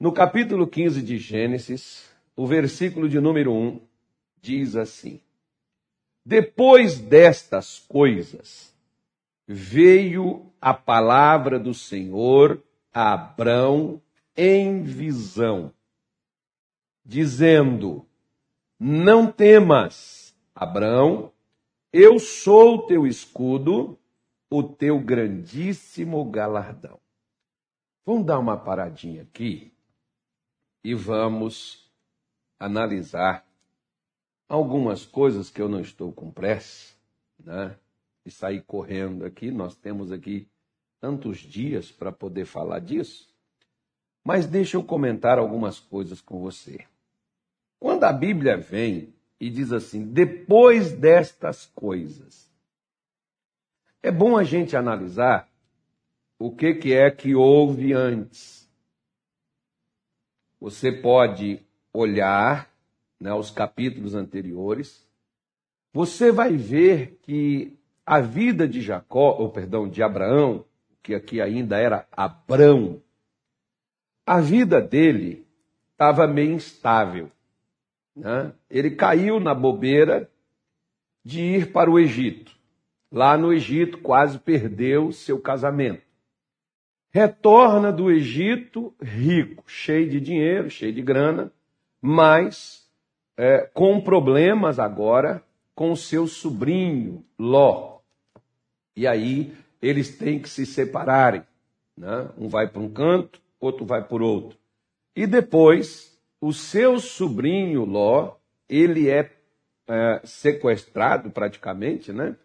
No capítulo 15 de Gênesis, o versículo de número 1 diz assim: Depois destas coisas, veio a palavra do Senhor a Abrão em visão, dizendo: Não temas, Abrão, eu sou o teu escudo, o teu grandíssimo galardão. Vamos dar uma paradinha aqui e vamos analisar algumas coisas que eu não estou com pressa, né? E sair correndo aqui. Nós temos aqui tantos dias para poder falar disso. Mas deixa eu comentar algumas coisas com você. Quando a Bíblia vem e diz assim: depois destas coisas, é bom a gente analisar o que, que é que houve antes. Você pode olhar né, os capítulos anteriores, você vai ver que a vida de Jacó, ou perdão, de Abraão, que aqui ainda era Abrão, a vida dele estava meio instável. Né? Ele caiu na bobeira de ir para o Egito. Lá no Egito, quase perdeu seu casamento retorna do Egito rico, cheio de dinheiro, cheio de grana, mas é, com problemas agora com seu sobrinho Ló. E aí eles têm que se separarem. Né? Um vai para um canto, outro vai por outro. E depois, o seu sobrinho Ló, ele é, é sequestrado praticamente, né?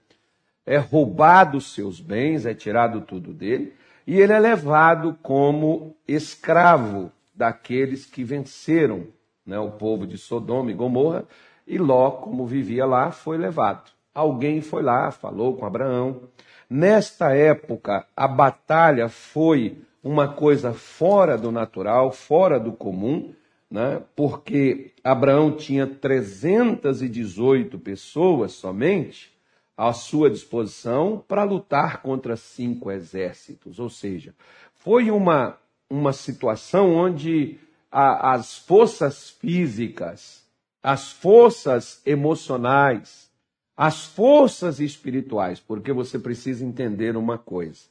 É roubado seus bens, é tirado tudo dele e ele é levado como escravo daqueles que venceram né, o povo de Sodoma e Gomorra, e Ló, como vivia lá, foi levado. Alguém foi lá, falou com Abraão. Nesta época, a batalha foi uma coisa fora do natural, fora do comum, né? porque Abraão tinha 318 pessoas somente, à sua disposição para lutar contra cinco exércitos. Ou seja, foi uma, uma situação onde a, as forças físicas, as forças emocionais, as forças espirituais, porque você precisa entender uma coisa.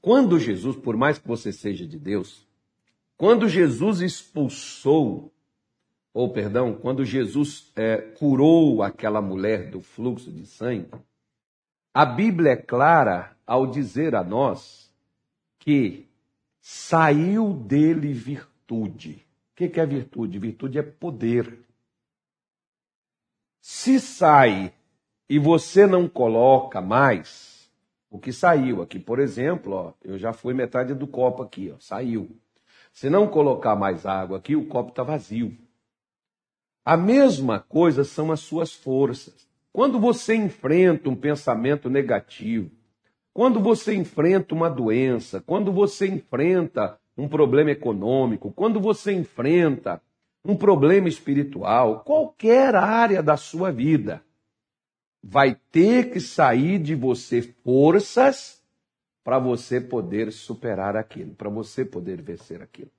Quando Jesus, por mais que você seja de Deus, quando Jesus expulsou ou perdão, quando Jesus é, curou aquela mulher do fluxo de sangue, a Bíblia é clara ao dizer a nós que saiu dele virtude. O que é virtude? Virtude é poder. Se sai e você não coloca mais o que saiu aqui, por exemplo, ó, eu já fui metade do copo aqui, ó, saiu. Se não colocar mais água aqui, o copo está vazio. A mesma coisa são as suas forças. Quando você enfrenta um pensamento negativo, quando você enfrenta uma doença, quando você enfrenta um problema econômico, quando você enfrenta um problema espiritual, qualquer área da sua vida, vai ter que sair de você forças para você poder superar aquilo, para você poder vencer aquilo.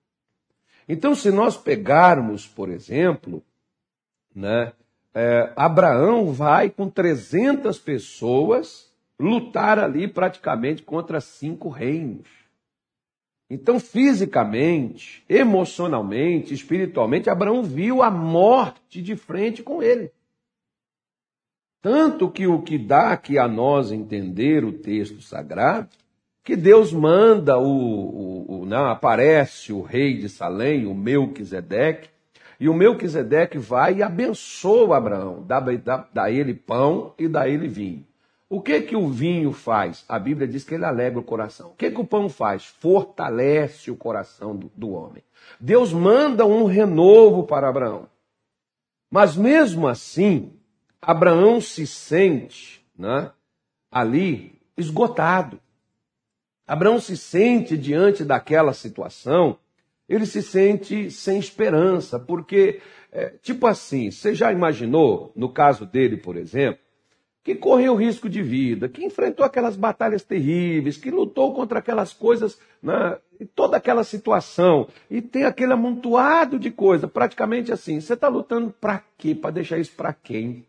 Então, se nós pegarmos, por exemplo, né? É, Abraão vai com 300 pessoas lutar ali praticamente contra cinco reinos. Então, fisicamente, emocionalmente, espiritualmente, Abraão viu a morte de frente com ele. Tanto que o que dá aqui a nós entender o texto sagrado, que Deus manda o, o, o não, aparece o rei de Salém, o Melquisedeque, e o Melquisedeque vai e abençoa Abraão, dá, dá, dá ele pão e dá ele vinho. O que que o vinho faz? A Bíblia diz que ele alegra o coração. O que que o pão faz? Fortalece o coração do, do homem. Deus manda um renovo para Abraão. Mas mesmo assim, Abraão se sente né, ali esgotado. Abraão se sente diante daquela situação ele se sente sem esperança, porque, é, tipo assim, você já imaginou, no caso dele, por exemplo, que correu risco de vida, que enfrentou aquelas batalhas terríveis, que lutou contra aquelas coisas, né, toda aquela situação, e tem aquele amontoado de coisa, praticamente assim. Você está lutando para quê? Para deixar isso para quem?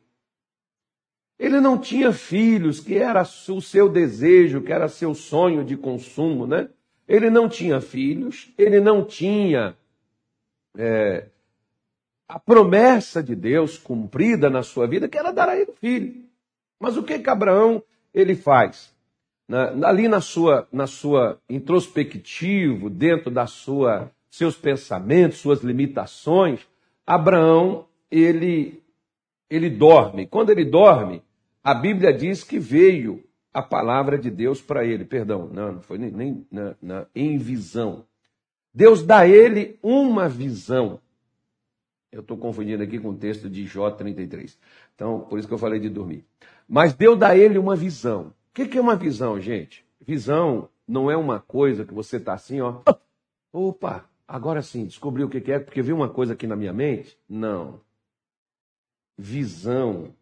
Ele não tinha filhos, que era o seu desejo, que era seu sonho de consumo, né? Ele não tinha filhos, ele não tinha é, a promessa de Deus cumprida na sua vida, que era dar a ele filho. Mas o que que Abraão ele faz? Na, ali na sua, na sua introspectivo, dentro da sua seus pensamentos, suas limitações, Abraão ele ele dorme. Quando ele dorme, a Bíblia diz que veio a palavra de Deus para ele. Perdão, não, não foi nem, nem na, na, em visão. Deus dá a ele uma visão. Eu estou confundindo aqui com o texto de Jó 33. Então, por isso que eu falei de dormir. Mas Deus dá a ele uma visão. O que, que é uma visão, gente? Visão não é uma coisa que você está assim, ó. Opa, agora sim, descobri o que, que é, porque viu uma coisa aqui na minha mente? Não. Visão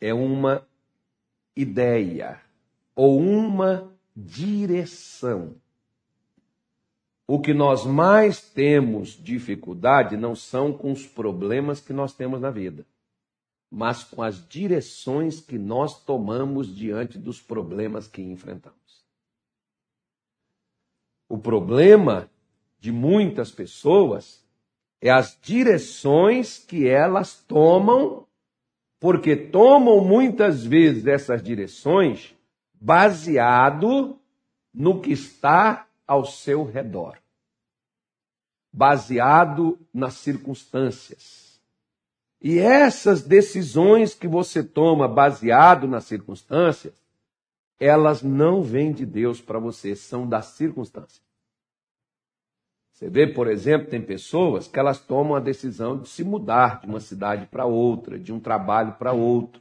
é uma ideia ou uma direção. O que nós mais temos dificuldade não são com os problemas que nós temos na vida, mas com as direções que nós tomamos diante dos problemas que enfrentamos. O problema de muitas pessoas é as direções que elas tomam, porque tomam muitas vezes essas direções baseado no que está ao seu redor, baseado nas circunstâncias. E essas decisões que você toma baseado nas circunstâncias, elas não vêm de Deus para você, são das circunstâncias. Você vê, por exemplo, tem pessoas que elas tomam a decisão de se mudar de uma cidade para outra, de um trabalho para outro.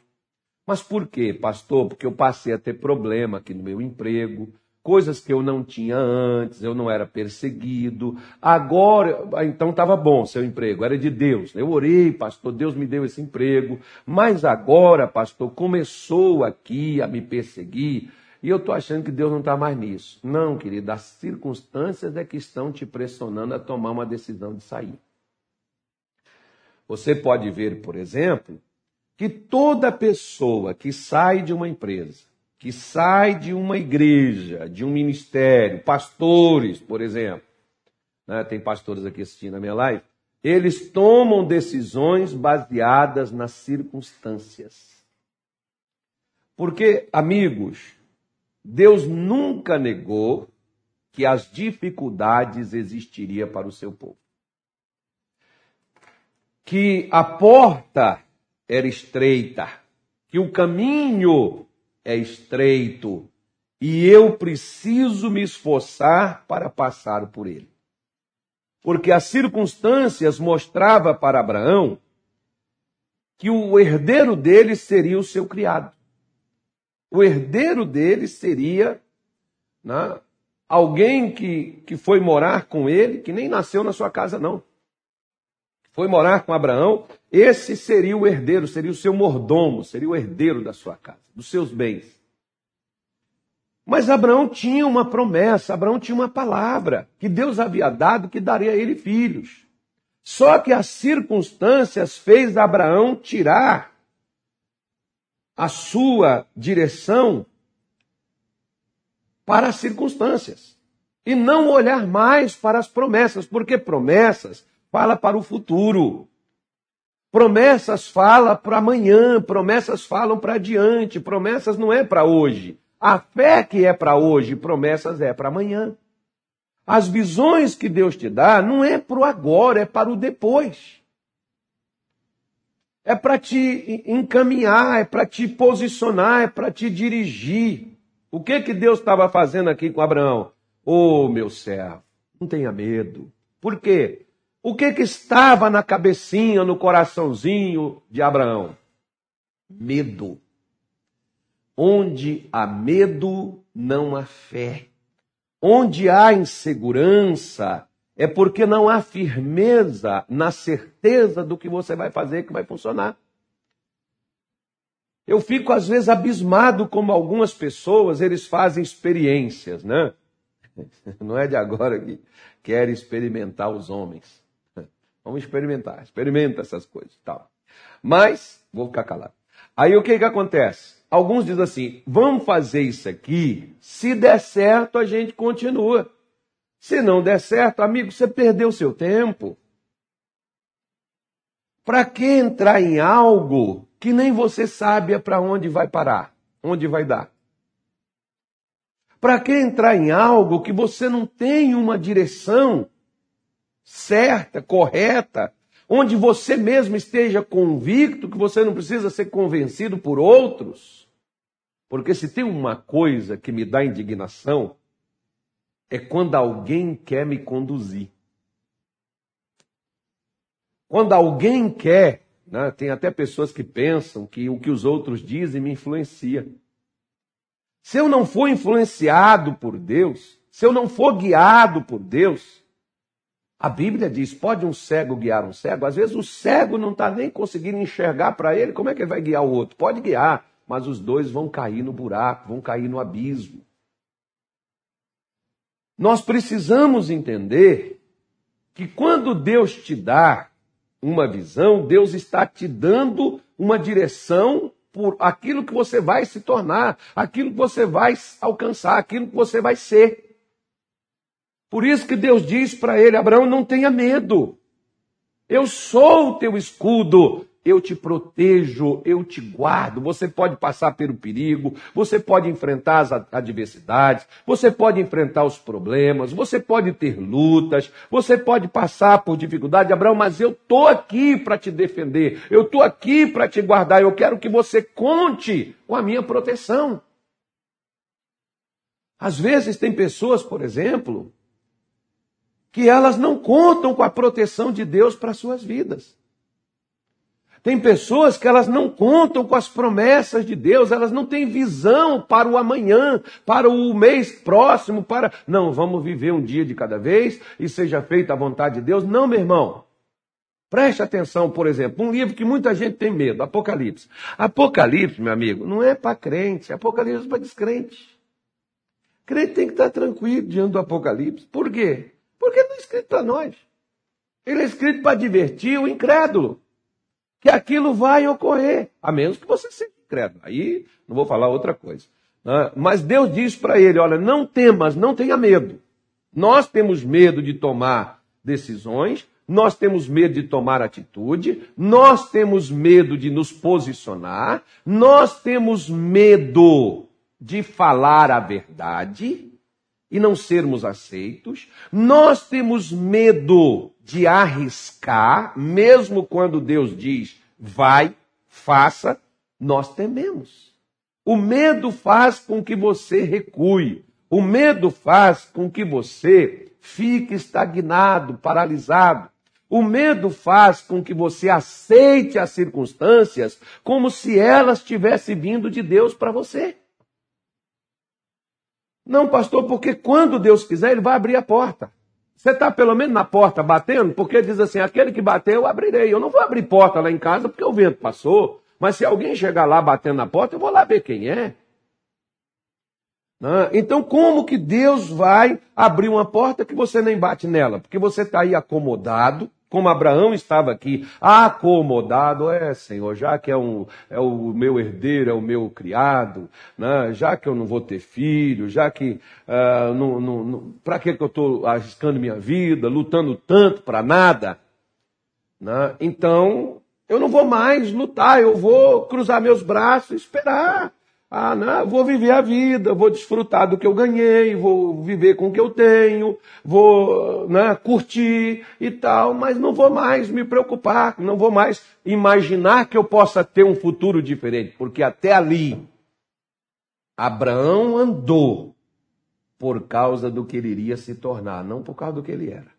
Mas por quê, pastor? Porque eu passei a ter problema aqui no meu emprego, coisas que eu não tinha antes, eu não era perseguido. Agora, então estava bom seu emprego, era de Deus. Eu orei, pastor, Deus me deu esse emprego, mas agora, pastor, começou aqui a me perseguir. E eu estou achando que Deus não está mais nisso. Não, querido, as circunstâncias é que estão te pressionando a tomar uma decisão de sair. Você pode ver, por exemplo, que toda pessoa que sai de uma empresa, que sai de uma igreja, de um ministério, pastores, por exemplo, né? tem pastores aqui assistindo a minha live, eles tomam decisões baseadas nas circunstâncias. Porque, amigos, Deus nunca negou que as dificuldades existiriam para o seu povo. Que a porta era estreita, que o caminho é estreito e eu preciso me esforçar para passar por ele. Porque as circunstâncias mostrava para Abraão que o herdeiro dele seria o seu criado. O herdeiro dele seria né, alguém que, que foi morar com ele, que nem nasceu na sua casa, não. Foi morar com Abraão, esse seria o herdeiro, seria o seu mordomo, seria o herdeiro da sua casa, dos seus bens. Mas Abraão tinha uma promessa, Abraão tinha uma palavra que Deus havia dado que daria a ele filhos. Só que as circunstâncias fez Abraão tirar a sua direção para as circunstâncias e não olhar mais para as promessas, porque promessas fala para o futuro. Promessas fala para amanhã, promessas falam para adiante, promessas não é para hoje. A fé que é para hoje, promessas é para amanhã. As visões que Deus te dá não é para o agora, é para o depois. É para te encaminhar, é para te posicionar, é para te dirigir. O que que Deus estava fazendo aqui com Abraão? Ô oh, meu servo, não tenha medo. Por quê? O que, que estava na cabecinha, no coraçãozinho de Abraão? Medo. Onde há medo, não há fé. Onde há insegurança, é porque não há firmeza na certeza do que você vai fazer que vai funcionar. Eu fico às vezes abismado como algumas pessoas eles fazem experiências, né? Não é de agora que querem experimentar os homens. Vamos experimentar, experimenta essas coisas, tal. Mas vou ficar calado. Aí o que que acontece? Alguns dizem assim: vamos fazer isso aqui, se der certo a gente continua. Se não der certo, amigo, você perdeu seu tempo. Para que entrar em algo que nem você sabe para onde vai parar, onde vai dar? Para que entrar em algo que você não tem uma direção certa, correta, onde você mesmo esteja convicto que você não precisa ser convencido por outros? Porque se tem uma coisa que me dá indignação, é quando alguém quer me conduzir. Quando alguém quer, né, tem até pessoas que pensam que o que os outros dizem me influencia. Se eu não for influenciado por Deus, se eu não for guiado por Deus, a Bíblia diz: pode um cego guiar um cego? Às vezes o cego não está nem conseguindo enxergar para ele, como é que ele vai guiar o outro? Pode guiar, mas os dois vão cair no buraco, vão cair no abismo. Nós precisamos entender que quando Deus te dá uma visão, Deus está te dando uma direção por aquilo que você vai se tornar, aquilo que você vai alcançar, aquilo que você vai ser. Por isso que Deus diz para ele, Abraão, não tenha medo. Eu sou o teu escudo, eu te protejo, eu te guardo. Você pode passar pelo perigo, você pode enfrentar as adversidades, você pode enfrentar os problemas, você pode ter lutas, você pode passar por dificuldade, Abraão, mas eu estou aqui para te defender, eu estou aqui para te guardar, eu quero que você conte com a minha proteção. Às vezes tem pessoas, por exemplo, que elas não contam com a proteção de Deus para suas vidas. Tem pessoas que elas não contam com as promessas de Deus, elas não têm visão para o amanhã, para o mês próximo, para. Não, vamos viver um dia de cada vez e seja feita a vontade de Deus. Não, meu irmão. Preste atenção, por exemplo, um livro que muita gente tem medo, Apocalipse. Apocalipse, meu amigo, não é para crente, Apocalipse é para descrente. Crente tem que estar tranquilo diante do Apocalipse. Por quê? Porque não é escrito para nós. Ele é escrito para divertir o incrédulo que aquilo vai ocorrer, a menos que você seja incrédulo. Aí não vou falar outra coisa. Né? Mas Deus diz para ele: olha, não temas, não tenha medo. Nós temos medo de tomar decisões, nós temos medo de tomar atitude, nós temos medo de nos posicionar, nós temos medo de falar a verdade e não sermos aceitos, nós temos medo de arriscar, mesmo quando Deus diz vai, faça, nós tememos. O medo faz com que você recue. O medo faz com que você fique estagnado, paralisado. O medo faz com que você aceite as circunstâncias como se elas tivessem vindo de Deus para você. Não, pastor, porque quando Deus quiser, Ele vai abrir a porta. Você está pelo menos na porta batendo, porque diz assim: aquele que bater, eu abrirei. Eu não vou abrir porta lá em casa porque o vento passou. Mas se alguém chegar lá batendo na porta, eu vou lá ver quem é. Então, como que Deus vai abrir uma porta que você nem bate nela? Porque você está aí acomodado, como Abraão estava aqui, acomodado, é Senhor, já que é, um, é o meu herdeiro, é o meu criado, né? já que eu não vou ter filho, já que uh, não, não, não para que, que eu estou arriscando minha vida, lutando tanto para nada? Né? Então, eu não vou mais lutar, eu vou cruzar meus braços e esperar. Ah, não, vou viver a vida, vou desfrutar do que eu ganhei, vou viver com o que eu tenho, vou né, curtir e tal, mas não vou mais me preocupar, não vou mais imaginar que eu possa ter um futuro diferente, porque até ali Abraão andou por causa do que ele iria se tornar, não por causa do que ele era.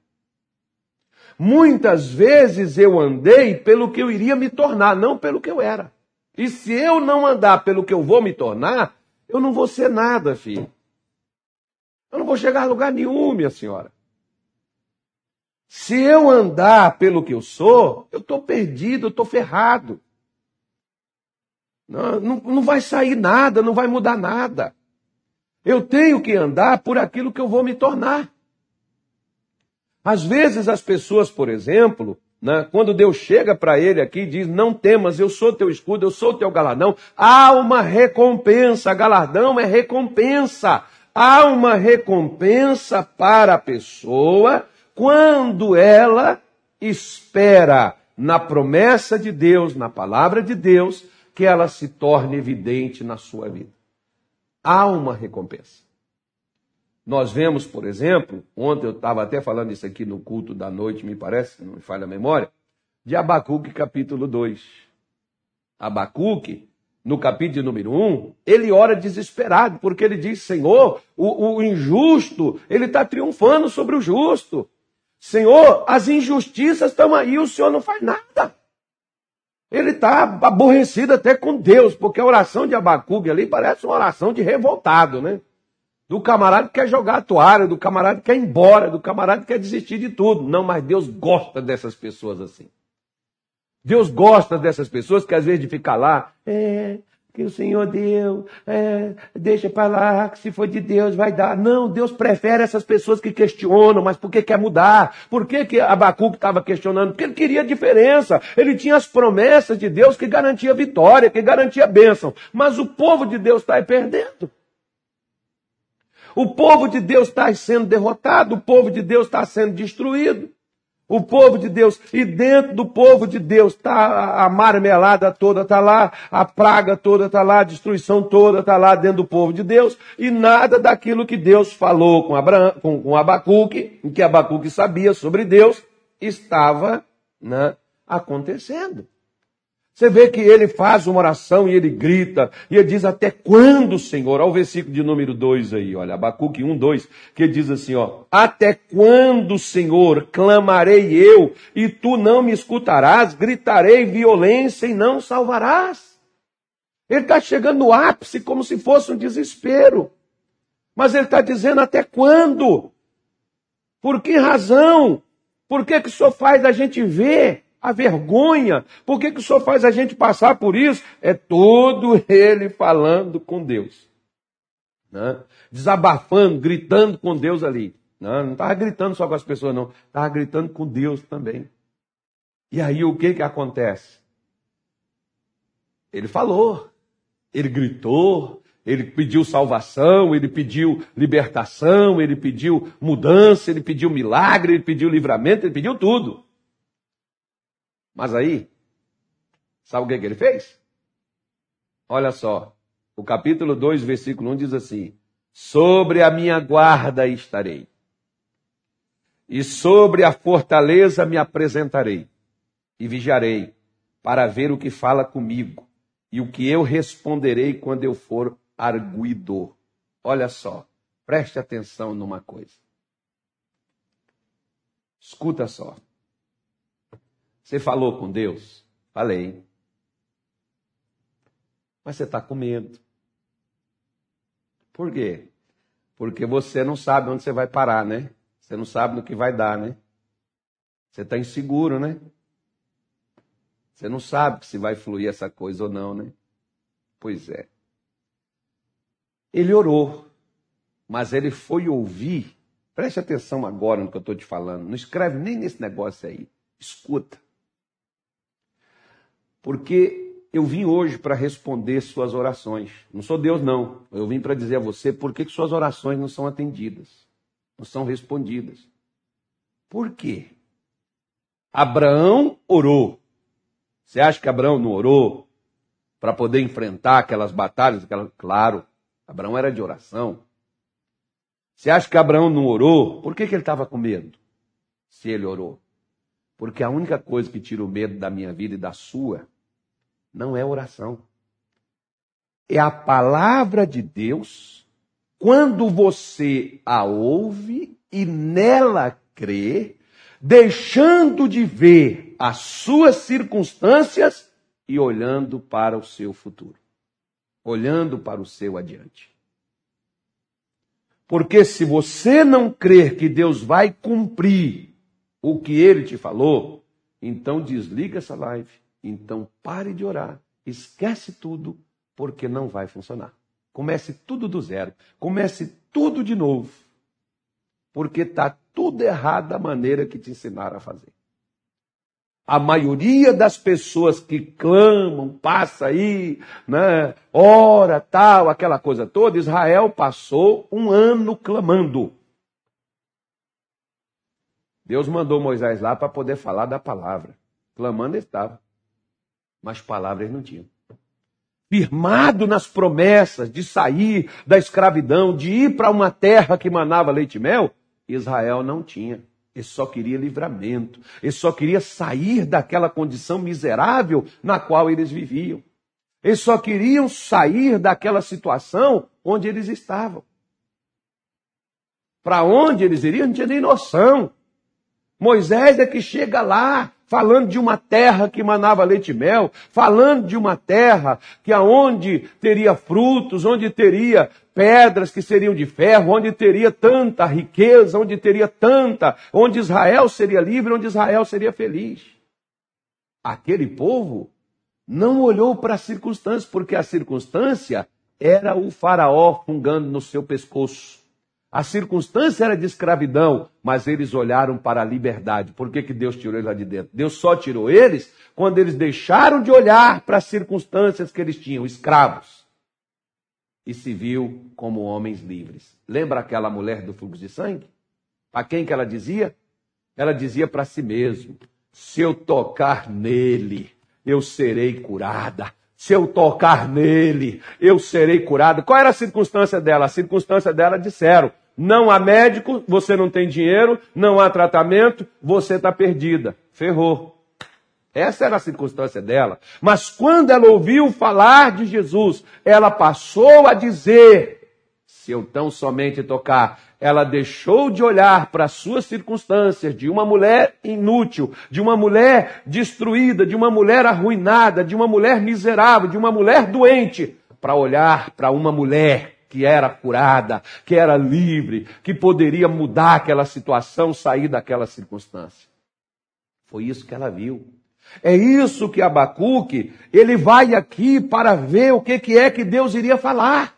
Muitas vezes eu andei pelo que eu iria me tornar, não pelo que eu era. E se eu não andar pelo que eu vou me tornar, eu não vou ser nada, filho. Eu não vou chegar a lugar nenhum, minha senhora. Se eu andar pelo que eu sou, eu estou perdido, eu estou ferrado. Não, não, não vai sair nada, não vai mudar nada. Eu tenho que andar por aquilo que eu vou me tornar. Às vezes as pessoas, por exemplo, né, quando Deus chega para ele aqui e diz: Não temas, eu sou teu escudo, eu sou teu galardão, há uma recompensa. Galardão é recompensa. Há uma recompensa para a pessoa quando ela espera na promessa de Deus, na palavra de Deus, que ela se torne evidente na sua vida. Há uma recompensa. Nós vemos, por exemplo, ontem eu estava até falando isso aqui no culto da noite, me parece, não me falha a memória, de Abacuque capítulo 2. Abacuque, no capítulo número 1, ele ora desesperado, porque ele diz, Senhor, o, o injusto, ele está triunfando sobre o justo. Senhor, as injustiças estão aí, o Senhor não faz nada. Ele está aborrecido até com Deus, porque a oração de Abacuque ali parece uma oração de revoltado, né? Do camarada que quer jogar a toalha, do camarada que quer ir embora, do camarada que quer desistir de tudo. Não, mas Deus gosta dessas pessoas assim. Deus gosta dessas pessoas que às vezes de ficar lá, é, que o Senhor deu, é, deixa para lá, que se for de Deus vai dar. Não, Deus prefere essas pessoas que questionam, mas por que quer mudar? Por que, que Abacuque estava questionando? Porque ele queria diferença. Ele tinha as promessas de Deus que garantia vitória, que garantia bênção. Mas o povo de Deus está perdendo. O povo de Deus está sendo derrotado, o povo de Deus está sendo destruído. O povo de Deus, e dentro do povo de Deus está a marmelada toda, está lá, a praga toda está lá, a destruição toda está lá dentro do povo de Deus, e nada daquilo que Deus falou com, Abraão, com, com Abacuque, que Abacuque sabia sobre Deus, estava né, acontecendo. Você vê que ele faz uma oração e ele grita, e ele diz até quando, Senhor? Olha o versículo de número 2 aí, olha, Abacuque 1, 2, que diz assim, ó, até quando, Senhor, clamarei eu, e tu não me escutarás, gritarei violência e não salvarás. Ele está chegando no ápice como se fosse um desespero. Mas ele está dizendo até quando? Por que razão? Por que, que o Senhor faz a gente ver a vergonha. Por que, que o Senhor faz a gente passar por isso? É todo ele falando com Deus. Né? Desabafando, gritando com Deus ali. Não estava gritando só com as pessoas, não. Estava gritando com Deus também. E aí o que, que acontece? Ele falou, ele gritou, ele pediu salvação, ele pediu libertação, ele pediu mudança, ele pediu milagre, ele pediu livramento, ele pediu tudo. Mas aí, sabe o que, que ele fez? Olha só, o capítulo 2, versículo 1 diz assim: Sobre a minha guarda estarei, e sobre a fortaleza me apresentarei, e vigiarei, para ver o que fala comigo, e o que eu responderei quando eu for arguidor. Olha só, preste atenção numa coisa. Escuta só. Você falou com Deus? Falei. Mas você está com medo. Por quê? Porque você não sabe onde você vai parar, né? Você não sabe no que vai dar, né? Você está inseguro, né? Você não sabe se vai fluir essa coisa ou não, né? Pois é. Ele orou, mas ele foi ouvir. Preste atenção agora no que eu estou te falando. Não escreve nem nesse negócio aí. Escuta. Porque eu vim hoje para responder suas orações. Não sou Deus, não. Eu vim para dizer a você por que, que suas orações não são atendidas, não são respondidas. Por quê? Abraão orou. Você acha que Abraão não orou para poder enfrentar aquelas batalhas? Aquelas... Claro, Abraão era de oração. Você acha que Abraão não orou? Por que, que ele estava com medo? Se ele orou. Porque a única coisa que tira o medo da minha vida e da sua não é oração. É a palavra de Deus, quando você a ouve e nela crê, deixando de ver as suas circunstâncias e olhando para o seu futuro, olhando para o seu adiante. Porque se você não crer que Deus vai cumprir o que ele te falou, então desliga essa live então pare de orar esquece tudo, porque não vai funcionar. Comece tudo do zero. Comece tudo de novo. Porque está tudo errado da maneira que te ensinaram a fazer. A maioria das pessoas que clamam, passa aí, né, ora, tal, aquela coisa toda, Israel passou um ano clamando. Deus mandou Moisés lá para poder falar da palavra. Clamando estava, mas palavras não tinham. Firmado nas promessas de sair da escravidão, de ir para uma terra que manava leite e mel, Israel não tinha. Ele só queria livramento. Ele só queria sair daquela condição miserável na qual eles viviam. Eles só queriam sair daquela situação onde eles estavam. Para onde eles iriam, não tinha nem noção. Moisés é que chega lá, falando de uma terra que manava leite e mel, falando de uma terra que aonde teria frutos, onde teria pedras que seriam de ferro, onde teria tanta riqueza, onde teria tanta, onde Israel seria livre, onde Israel seria feliz. Aquele povo não olhou para as circunstâncias, porque a circunstância era o faraó fungando no seu pescoço. A circunstância era de escravidão, mas eles olharam para a liberdade. Por que, que Deus tirou eles lá de dentro? Deus só tirou eles quando eles deixaram de olhar para as circunstâncias que eles tinham, escravos e se viu como homens livres. Lembra aquela mulher do fluxo de sangue? Para quem que ela dizia? Ela dizia para si mesma: se eu tocar nele, eu serei curada. Se eu tocar nele, eu serei curada. Qual era a circunstância dela? A circunstância dela disseram: não há médico, você não tem dinheiro, não há tratamento, você está perdida. Ferrou. Essa era a circunstância dela. Mas quando ela ouviu falar de Jesus, ela passou a dizer: se eu tão somente tocar, ela deixou de olhar para as suas circunstâncias de uma mulher inútil, de uma mulher destruída, de uma mulher arruinada, de uma mulher miserável, de uma mulher doente, para olhar para uma mulher que era curada, que era livre, que poderia mudar aquela situação, sair daquela circunstância. Foi isso que ela viu. É isso que Abacuque, ele vai aqui para ver o que, que é que Deus iria falar.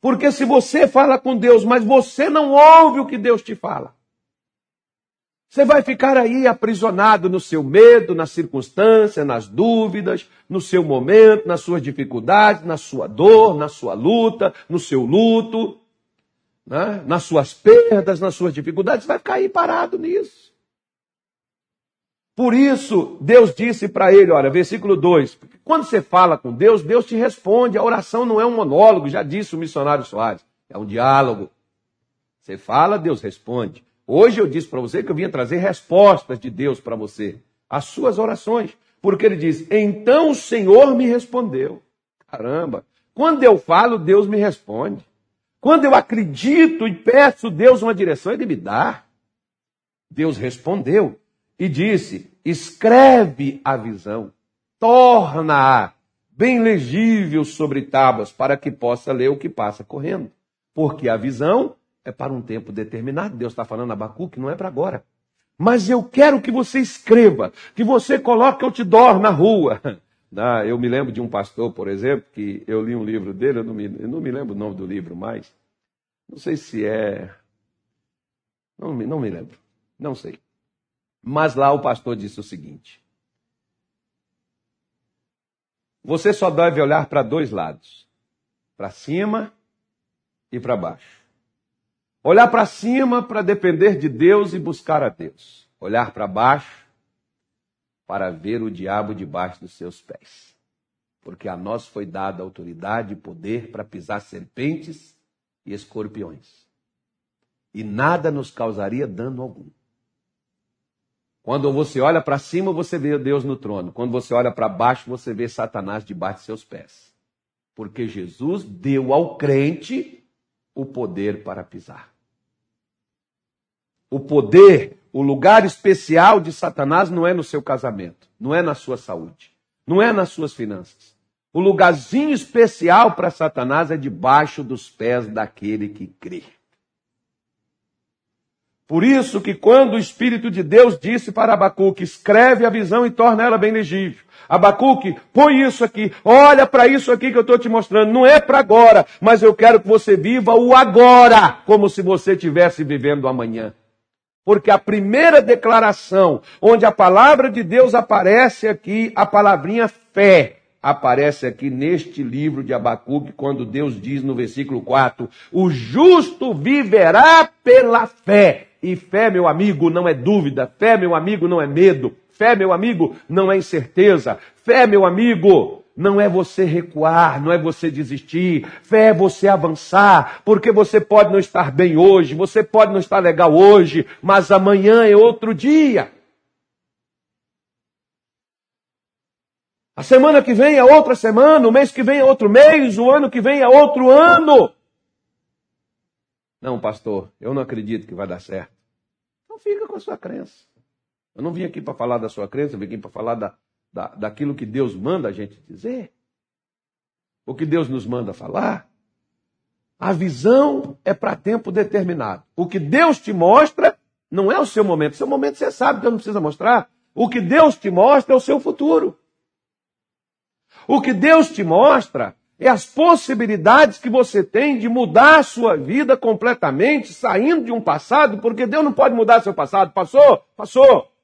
Porque se você fala com Deus, mas você não ouve o que Deus te fala, você vai ficar aí aprisionado no seu medo, na circunstância, nas dúvidas, no seu momento, nas suas dificuldades, na sua dor, na sua luta, no seu luto, né? nas suas perdas, nas suas dificuldades, vai ficar aí parado nisso. Por isso, Deus disse para ele, olha, versículo 2: quando você fala com Deus, Deus te responde. A oração não é um monólogo, já disse o missionário Soares, é um diálogo. Você fala, Deus responde. Hoje eu disse para você que eu vinha trazer respostas de Deus para você, as suas orações, porque ele diz: então o Senhor me respondeu. Caramba, quando eu falo, Deus me responde. Quando eu acredito e peço Deus uma direção, Ele me dá. Deus respondeu e disse: escreve a visão, torna-a bem legível sobre tábuas, para que possa ler o que passa correndo. Porque a visão é para um tempo determinado. Deus está falando a Abacuque, não é para agora. Mas eu quero que você escreva, que você coloque outdoor na rua. Ah, eu me lembro de um pastor, por exemplo, que eu li um livro dele, eu não me, eu não me lembro o nome do livro mais. Não sei se é. Não não me lembro. Não sei. Mas lá o pastor disse o seguinte: Você só deve olhar para dois lados, para cima e para baixo. Olhar para cima para depender de Deus e buscar a Deus. Olhar para baixo para ver o diabo debaixo dos seus pés. Porque a nós foi dada autoridade e poder para pisar serpentes e escorpiões. E nada nos causaria dano algum. Quando você olha para cima, você vê Deus no trono. Quando você olha para baixo, você vê Satanás debaixo de seus pés. Porque Jesus deu ao crente o poder para pisar. O poder, o lugar especial de Satanás não é no seu casamento, não é na sua saúde, não é nas suas finanças. O lugarzinho especial para Satanás é debaixo dos pés daquele que crê. Por isso que quando o Espírito de Deus disse para Abacuque, escreve a visão e torna ela bem legível. Abacuque, põe isso aqui, olha para isso aqui que eu estou te mostrando. Não é para agora, mas eu quero que você viva o agora, como se você estivesse vivendo amanhã. Porque a primeira declaração, onde a palavra de Deus aparece aqui, a palavrinha fé, aparece aqui neste livro de Abacuque, quando Deus diz no versículo 4: O justo viverá pela fé. E fé, meu amigo, não é dúvida, fé, meu amigo, não é medo, fé, meu amigo, não é incerteza, fé, meu amigo, não é você recuar, não é você desistir, fé é você avançar, porque você pode não estar bem hoje, você pode não estar legal hoje, mas amanhã é outro dia. A semana que vem é outra semana, o mês que vem é outro mês, o ano que vem é outro ano. Não, pastor, eu não acredito que vai dar certo. Então fica com a sua crença. Eu não vim aqui para falar da sua crença, eu vim aqui para falar da, da, daquilo que Deus manda a gente dizer. O que Deus nos manda falar. A visão é para tempo determinado. O que Deus te mostra não é o seu momento. Seu momento você sabe eu não precisa mostrar. O que Deus te mostra é o seu futuro. O que Deus te mostra é as possibilidades que você tem de mudar a sua vida completamente, saindo de um passado, porque Deus não pode mudar seu passado. Passou? Passou.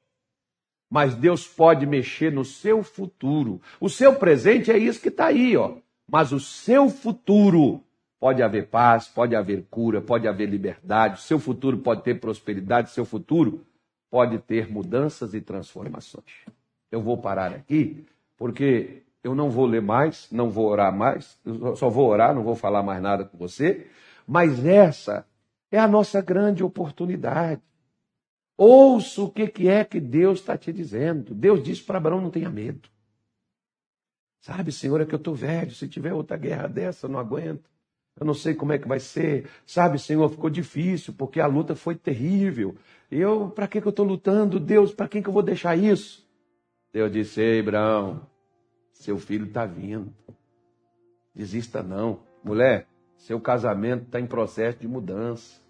Mas Deus pode mexer no seu futuro. O seu presente é isso que está aí, ó. Mas o seu futuro pode haver paz, pode haver cura, pode haver liberdade, o seu futuro pode ter prosperidade, o seu futuro pode ter mudanças e transformações. Eu vou parar aqui, porque eu não vou ler mais, não vou orar mais, eu só vou orar, não vou falar mais nada com você, mas essa é a nossa grande oportunidade. Ouça o que, que é que Deus está te dizendo. Deus disse para Abraão: não tenha medo. Sabe, Senhor, é que eu estou velho. Se tiver outra guerra dessa, eu não aguento. Eu não sei como é que vai ser. Sabe, Senhor, ficou difícil, porque a luta foi terrível. Eu, para que, que eu estou lutando? Deus, para quem que eu vou deixar isso? Deus disse: Ei, Abraão, seu filho está vindo. Desista não. Mulher, seu casamento está em processo de mudança.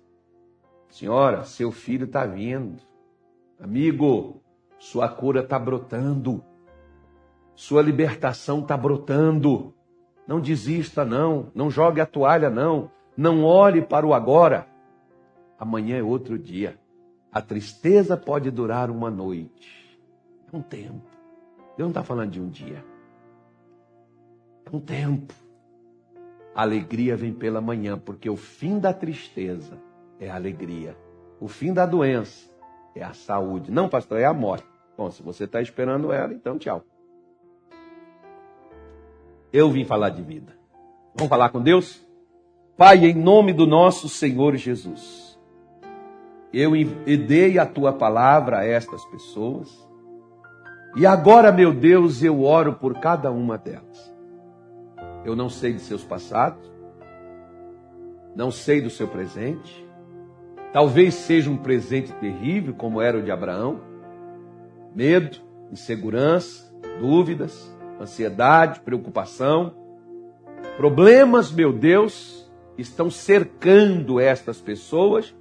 Senhora, seu filho está vindo. Amigo, sua cura está brotando. Sua libertação está brotando. Não desista, não. Não jogue a toalha, não. Não olhe para o agora. Amanhã é outro dia. A tristeza pode durar uma noite. É um tempo. Deus não está falando de um dia um tempo. A alegria vem pela manhã, porque o fim da tristeza é a alegria. O fim da doença é a saúde. Não, pastor, é a morte. Bom, se você está esperando ela, então tchau. Eu vim falar de vida. Vamos falar com Deus? Pai, em nome do nosso Senhor Jesus, eu dei a tua palavra a estas pessoas. E agora, meu Deus, eu oro por cada uma delas. Eu não sei de seus passados, não sei do seu presente. Talvez seja um presente terrível, como era o de Abraão. Medo, insegurança, dúvidas, ansiedade, preocupação. Problemas, meu Deus, estão cercando estas pessoas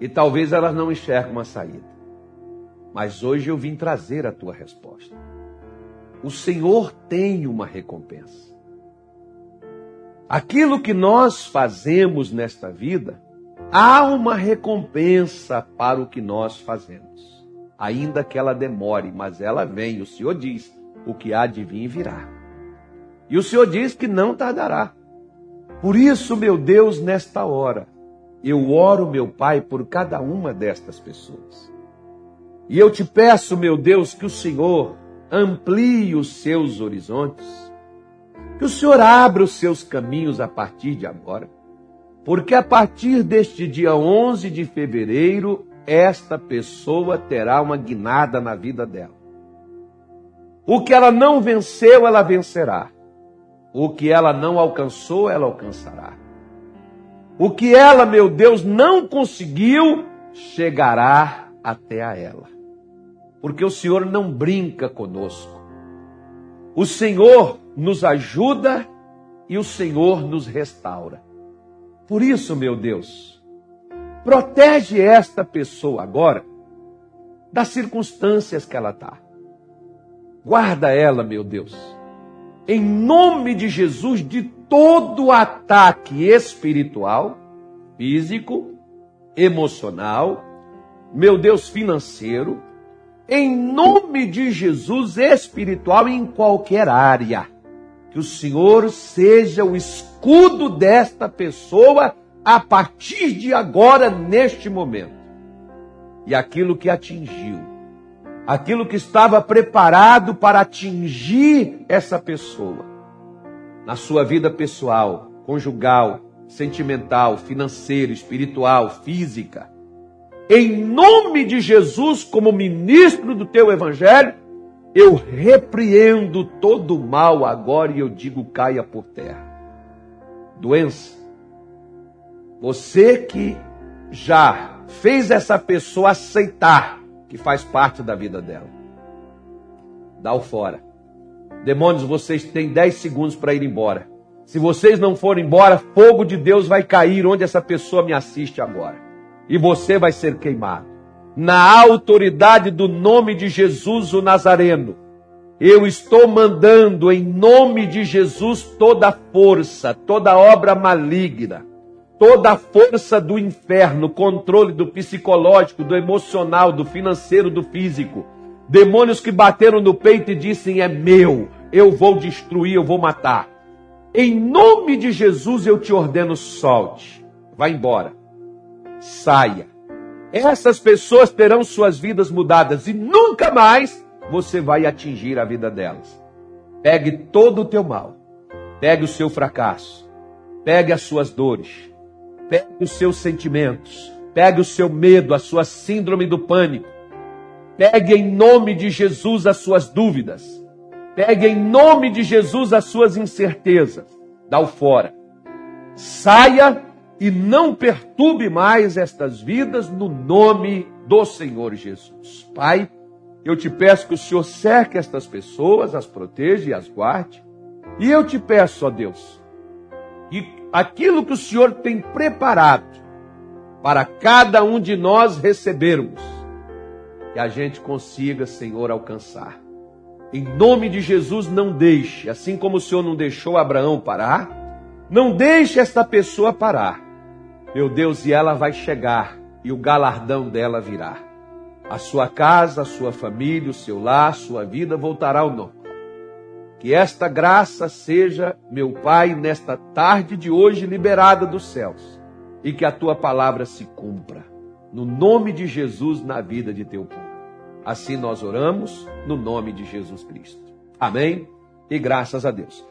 e talvez elas não enxergam uma saída. Mas hoje eu vim trazer a tua resposta. O Senhor tem uma recompensa. Aquilo que nós fazemos nesta vida, há uma recompensa para o que nós fazemos. Ainda que ela demore, mas ela vem. O Senhor diz: o que há de vir virá. E o Senhor diz que não tardará. Por isso, meu Deus, nesta hora, eu oro, meu Pai, por cada uma destas pessoas. E eu te peço, meu Deus, que o Senhor amplie os seus horizontes que o Senhor abra os seus caminhos a partir de agora, porque a partir deste dia 11 de fevereiro, esta pessoa terá uma guinada na vida dela. O que ela não venceu, ela vencerá. O que ela não alcançou, ela alcançará. O que ela, meu Deus, não conseguiu, chegará até a ela. Porque o Senhor não brinca conosco. O Senhor nos ajuda e o Senhor nos restaura. Por isso, meu Deus, Protege esta pessoa agora das circunstâncias que ela está. Guarda ela, meu Deus. Em nome de Jesus, de todo ataque espiritual, físico, emocional, meu Deus financeiro, em nome de Jesus espiritual em qualquer área. Que o Senhor seja o escudo desta pessoa a partir de agora, neste momento. E aquilo que atingiu, aquilo que estava preparado para atingir essa pessoa, na sua vida pessoal, conjugal, sentimental, financeira, espiritual, física, em nome de Jesus, como ministro do teu evangelho, eu repreendo todo o mal agora e eu digo caia por terra. Doença. Você que já fez essa pessoa aceitar que faz parte da vida dela. Dá o fora. Demônios, vocês têm 10 segundos para ir embora. Se vocês não forem embora, fogo de Deus vai cair onde essa pessoa me assiste agora. E você vai ser queimado. Na autoridade do nome de Jesus o Nazareno, eu estou mandando em nome de Jesus toda força, toda obra maligna, toda força do inferno, controle do psicológico, do emocional, do financeiro, do físico. Demônios que bateram no peito e dissem: é meu, eu vou destruir, eu vou matar. Em nome de Jesus eu te ordeno, solte. Vá embora. Saia. Essas pessoas terão suas vidas mudadas e nunca mais você vai atingir a vida delas. Pegue todo o teu mal. Pegue o seu fracasso. Pegue as suas dores. Pegue os seus sentimentos. Pegue o seu medo, a sua síndrome do pânico. Pegue em nome de Jesus as suas dúvidas Pegue em nome de Jesus as suas incertezas. Dá o fora. Saia e não perturbe mais estas vidas no nome do Senhor Jesus. Pai, eu te peço que o Senhor cerque estas pessoas, as proteja e as guarde. E eu te peço, ó Deus, que aquilo que o Senhor tem preparado para cada um de nós recebermos, que a gente consiga, Senhor, alcançar. Em nome de Jesus, não deixe, assim como o Senhor não deixou Abraão parar, não deixe esta pessoa parar. Meu Deus, e ela vai chegar e o galardão dela virá. A sua casa, a sua família, o seu lar, a sua vida voltará ao normal. Que esta graça seja, meu Pai, nesta tarde de hoje liberada dos céus e que a tua palavra se cumpra. No nome de Jesus na vida de teu povo. Assim nós oramos no nome de Jesus Cristo. Amém e graças a Deus.